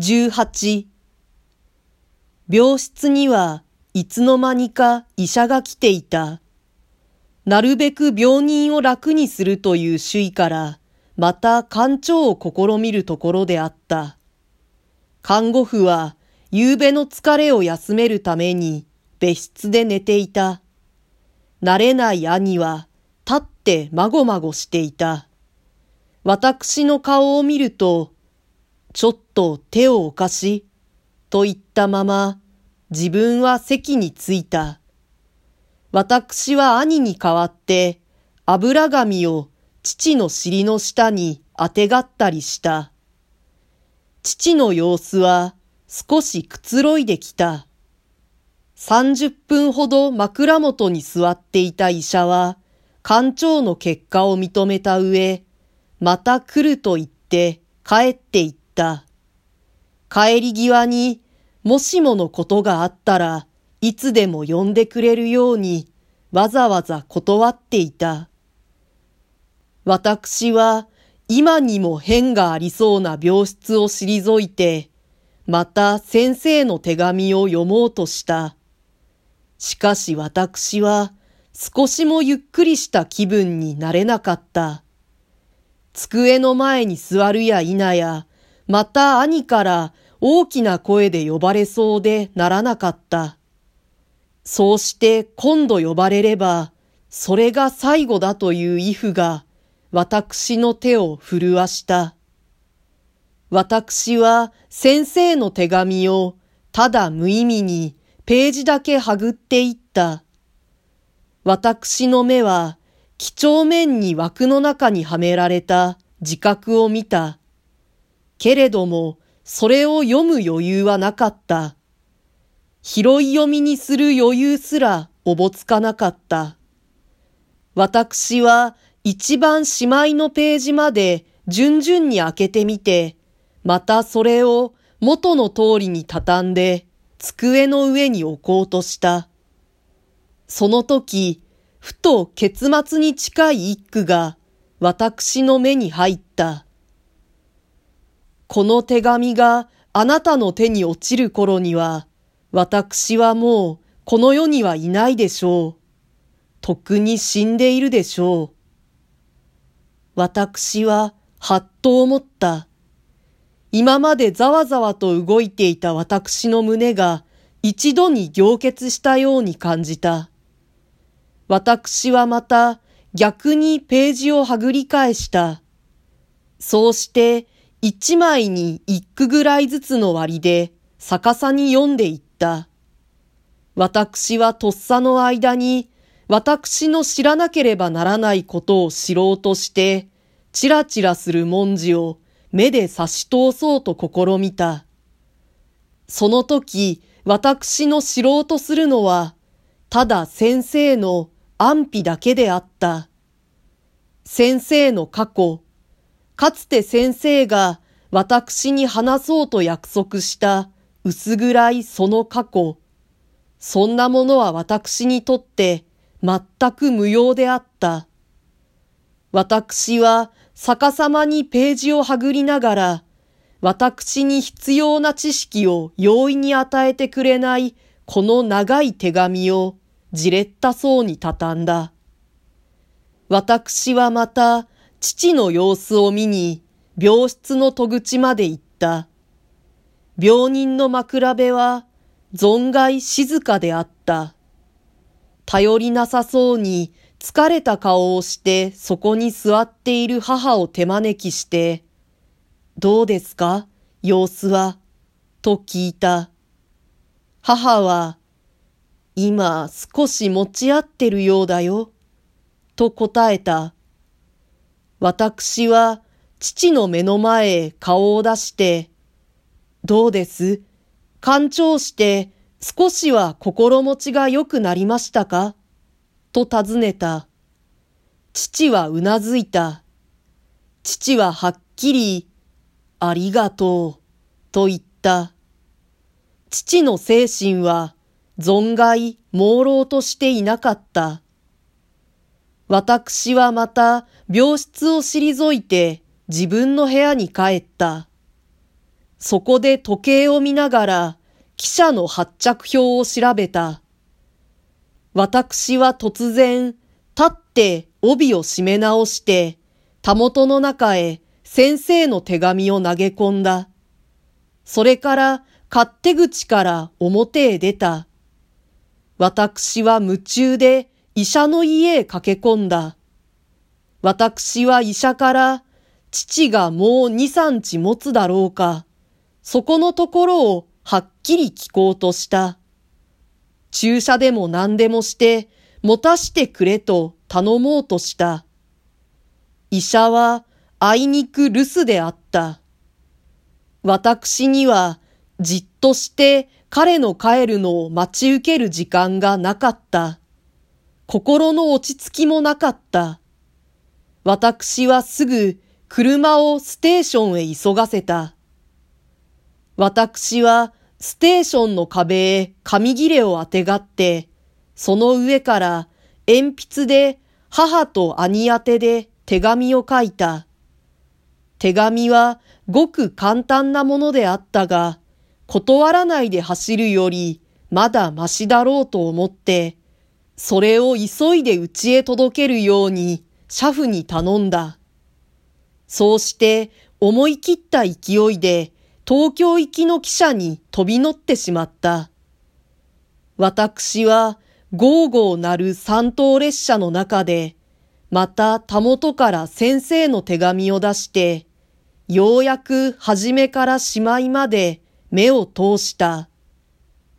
18病室にはいつの間にか医者が来ていた。なるべく病人を楽にするという主意から、また館長を試みるところであった。看護婦は、夕べの疲れを休めるために、別室で寝ていた。慣れない兄は、立ってまごまごしていた。私の顔を見ると、ちょっと手をお貸し、と言ったまま、自分は席に着いた。私は兄に代わって、油紙を父の尻の下に当てがったりした。父の様子は少しくつろいできた。三十分ほど枕元に座っていた医者は、館長の結果を認めた上、また来ると言って帰っていった。た帰り際に、もしものことがあったらいつでも呼んでくれるようにわざわざ断っていた。私は今にも変がありそうな病室を退いて、また先生の手紙を読もうとした。しかし私は少しもゆっくりした気分になれなかった。机の前に座るや否や、また兄から大きな声で呼ばれそうでならなかった。そうして今度呼ばれれば、それが最後だという意符が私の手を震わした。私は先生の手紙をただ無意味にページだけはぐっていった。私の目は几帳面に枠の中にはめられた自覚を見た。けれども、それを読む余裕はなかった。拾い読みにする余裕すらおぼつかなかった。私は一番しまいのページまで順々に開けてみて、またそれを元の通りに畳んで机の上に置こうとした。その時、ふと結末に近い一句が私の目に入った。この手紙があなたの手に落ちる頃には、私はもうこの世にはいないでしょう。とっくに死んでいるでしょう。私ははっと思った。今までざわざわと動いていた私の胸が一度に凝結したように感じた。私はまた逆にページをはぐり返した。そうして一枚に一句ぐらいずつの割で逆さに読んでいった。私はとっさの間に私の知らなければならないことを知ろうとして、チラチラする文字を目で差し通そうと試みた。その時、私の知ろうとするのは、ただ先生の安否だけであった。先生の過去、かつて先生が私に話そうと約束した薄暗いその過去、そんなものは私にとって全く無用であった。私は逆さまにページをはぐりながら、私に必要な知識を容易に与えてくれないこの長い手紙をじれったそうに畳んだ。私はまた父の様子を見に病室の戸口まで行った。病人の枕辺は存外静かであった。頼りなさそうに疲れた顔をしてそこに座っている母を手招きして、どうですか様子は？と聞いた。母は、今少し持ち合ってるようだよ。と答えた。私は父の目の前へ顔を出して、どうです？干潮して少しは心持ちが良くなりましたか？と尋ねた。父はうなずいた。父ははっきり、ありがとう、と言った。父の精神は存外朦朧としていなかった。私はまた病室を退いて自分の部屋に帰った。そこで時計を見ながら、記者の発着表を調べた。私は突然、立って帯を締め直して、たもとの中へ先生の手紙を投げ込んだ。それから勝手口から表へ出た。私は夢中で医者の家へ駆け込んだ。私は医者から父がもう二三日持つだろうか、そこのところをはっきり聞こうとした。注射でも何でもして持たしてくれと頼もうとした。医者はあいにく留守であった。私にはじっとして彼の帰るのを待ち受ける時間がなかった。心の落ち着きもなかった。私はすぐ車をステーションへ急がせた。私はステーションの壁へ紙切れをあてがって、その上から鉛筆で母と兄宛てで手紙を書いた。手紙はごく簡単なものであったが、断らないで走るよりまだましだろうと思って、それを急いで家へ届けるように車夫に頼んだ。そうして思い切った勢いで東京行きの汽車に飛び乗ってしまった。私はゴーゴーなる三等列車の中で、またたもとから先生の手紙を出して、ようやく初めからしまいまで目を通した。